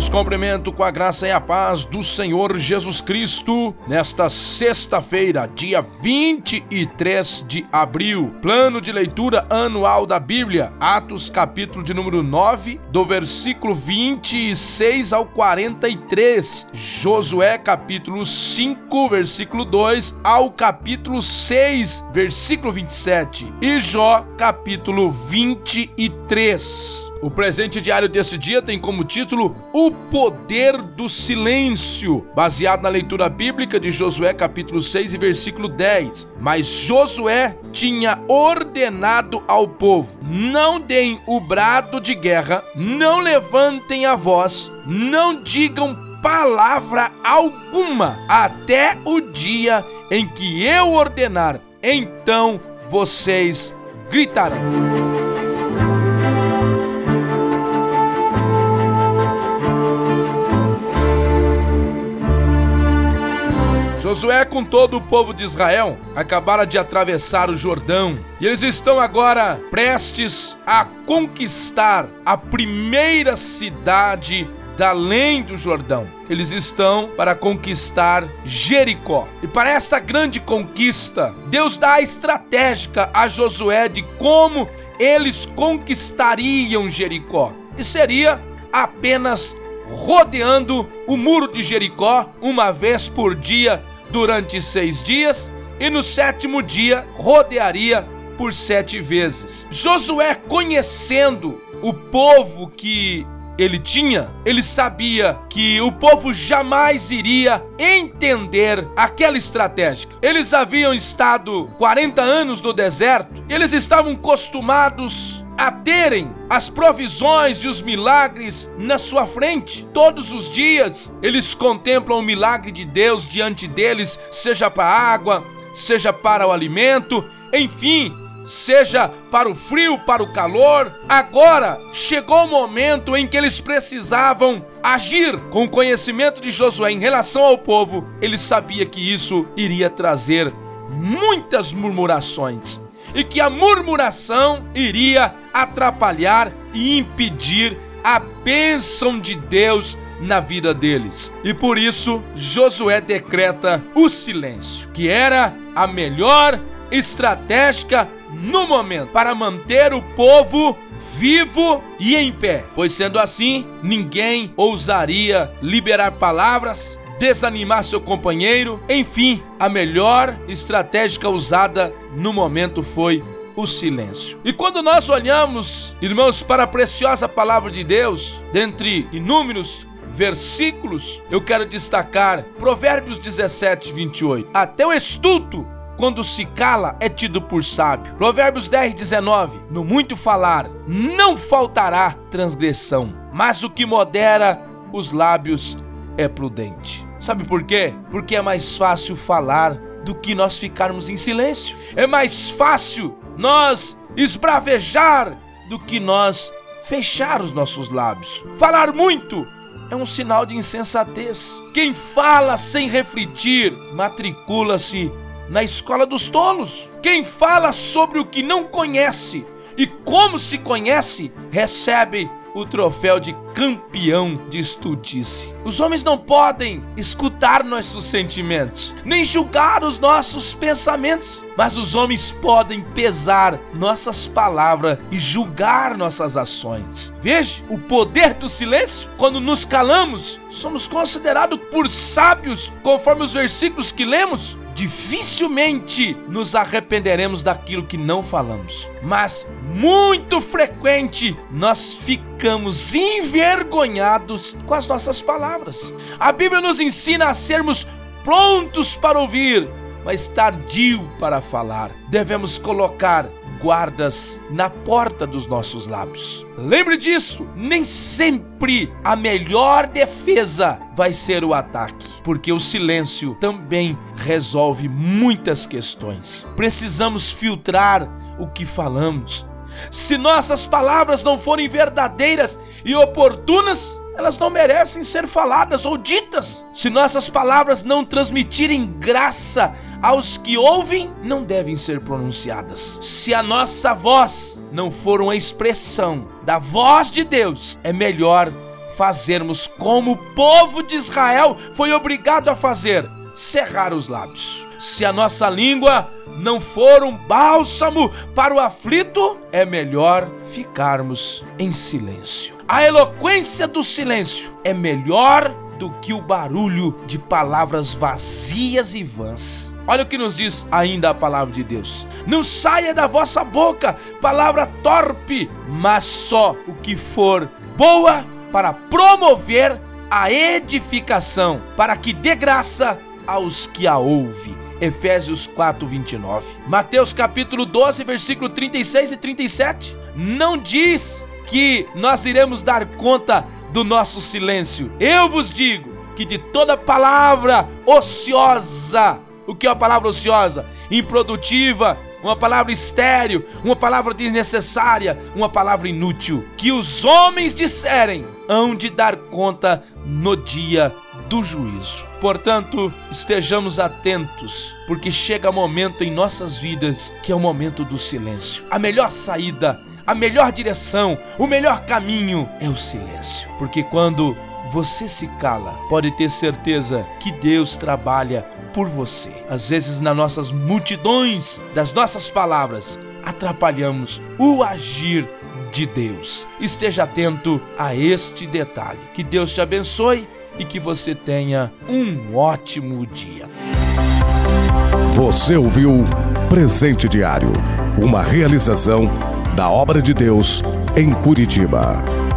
Os cumprimento com a graça e a paz do Senhor Jesus Cristo nesta sexta-feira, dia 23 de abril. Plano de leitura anual da Bíblia, Atos, capítulo de número 9, do versículo 26 ao 43. Josué, capítulo 5, versículo 2 ao capítulo 6, versículo 27. E Jó, capítulo 23. O presente diário deste dia tem como título O Poder do Silêncio, baseado na leitura bíblica de Josué capítulo 6 e versículo 10. Mas Josué tinha ordenado ao povo: Não deem o brado de guerra, não levantem a voz, não digam palavra alguma até o dia em que eu ordenar. Então vocês gritarão. Josué, com todo o povo de Israel, acabara de atravessar o Jordão e eles estão agora prestes a conquistar a primeira cidade da além do Jordão. Eles estão para conquistar Jericó. E para esta grande conquista, Deus dá a estratégica a Josué de como eles conquistariam Jericó. E seria apenas rodeando o muro de Jericó uma vez por dia durante seis dias, e no sétimo dia rodearia por sete vezes. Josué, conhecendo o povo que ele tinha, ele sabia que o povo jamais iria entender aquela estratégia. Eles haviam estado 40 anos no deserto, eles estavam acostumados a terem as provisões e os milagres na sua frente. Todos os dias eles contemplam o milagre de Deus diante deles, seja para a água, seja para o alimento, enfim, seja para o frio, para o calor. Agora chegou o momento em que eles precisavam agir. Com o conhecimento de Josué em relação ao povo, ele sabia que isso iria trazer muitas murmurações e que a murmuração iria atrapalhar e impedir a bênção de Deus na vida deles. E por isso Josué decreta o silêncio, que era a melhor estratégica no momento para manter o povo vivo e em pé. Pois sendo assim, ninguém ousaria liberar palavras, desanimar seu companheiro, enfim, a melhor estratégia usada no momento foi o silêncio. E quando nós olhamos, irmãos, para a preciosa palavra de Deus, dentre inúmeros versículos, eu quero destacar Provérbios 17, 28. Até o estulto quando se cala, é tido por sábio. Provérbios 10, 19. No muito falar, não faltará transgressão, mas o que modera os lábios é prudente. Sabe por quê? Porque é mais fácil falar do que nós ficarmos em silêncio. É mais fácil nós esbravejar do que nós fechar os nossos lábios. Falar muito é um sinal de insensatez. Quem fala sem refletir matricula-se na escola dos tolos. Quem fala sobre o que não conhece e como se conhece, recebe o troféu de campeão de estudice. Os homens não podem escutar nossos sentimentos, nem julgar os nossos pensamentos, mas os homens podem pesar nossas palavras e julgar nossas ações. Veja o poder do silêncio. Quando nos calamos, somos considerados por sábios, conforme os versículos que lemos dificilmente nos arrependeremos daquilo que não falamos. Mas muito frequente nós ficamos envergonhados com as nossas palavras. A Bíblia nos ensina a sermos prontos para ouvir, mas tardio para falar. Devemos colocar guardas na porta dos nossos lábios. Lembre disso, nem sempre a melhor defesa vai ser o ataque, porque o silêncio também resolve muitas questões. Precisamos filtrar o que falamos. Se nossas palavras não forem verdadeiras e oportunas, elas não merecem ser faladas ou ditas. Se nossas palavras não transmitirem graça aos que ouvem, não devem ser pronunciadas. Se a nossa voz não for uma expressão da voz de Deus, é melhor fazermos como o povo de Israel foi obrigado a fazer: cerrar os lábios. Se a nossa língua não for um bálsamo para o aflito, é melhor ficarmos em silêncio. A eloquência do silêncio é melhor do que o barulho de palavras vazias e vãs. Olha o que nos diz ainda a palavra de Deus. Não saia da vossa boca palavra torpe, mas só o que for boa para promover a edificação, para que dê graça aos que a ouvem. Efésios 4, 29. Mateus capítulo 12, versículo 36 e 37. Não diz que nós iremos dar conta do nosso silêncio. Eu vos digo que de toda palavra ociosa, o que é a palavra ociosa? Improdutiva, uma palavra estéril, uma palavra desnecessária, uma palavra inútil, que os homens disserem, hão de dar conta no dia do juízo. Portanto, estejamos atentos, porque chega momento em nossas vidas que é o momento do silêncio. A melhor saída, a melhor direção, o melhor caminho é o silêncio. Porque quando você se cala, pode ter certeza que Deus trabalha por você. Às vezes, nas nossas multidões das nossas palavras, atrapalhamos o agir de Deus. Esteja atento a este detalhe. Que Deus te abençoe e que você tenha um ótimo dia. Você ouviu Presente Diário, uma realização da obra de Deus em Curitiba.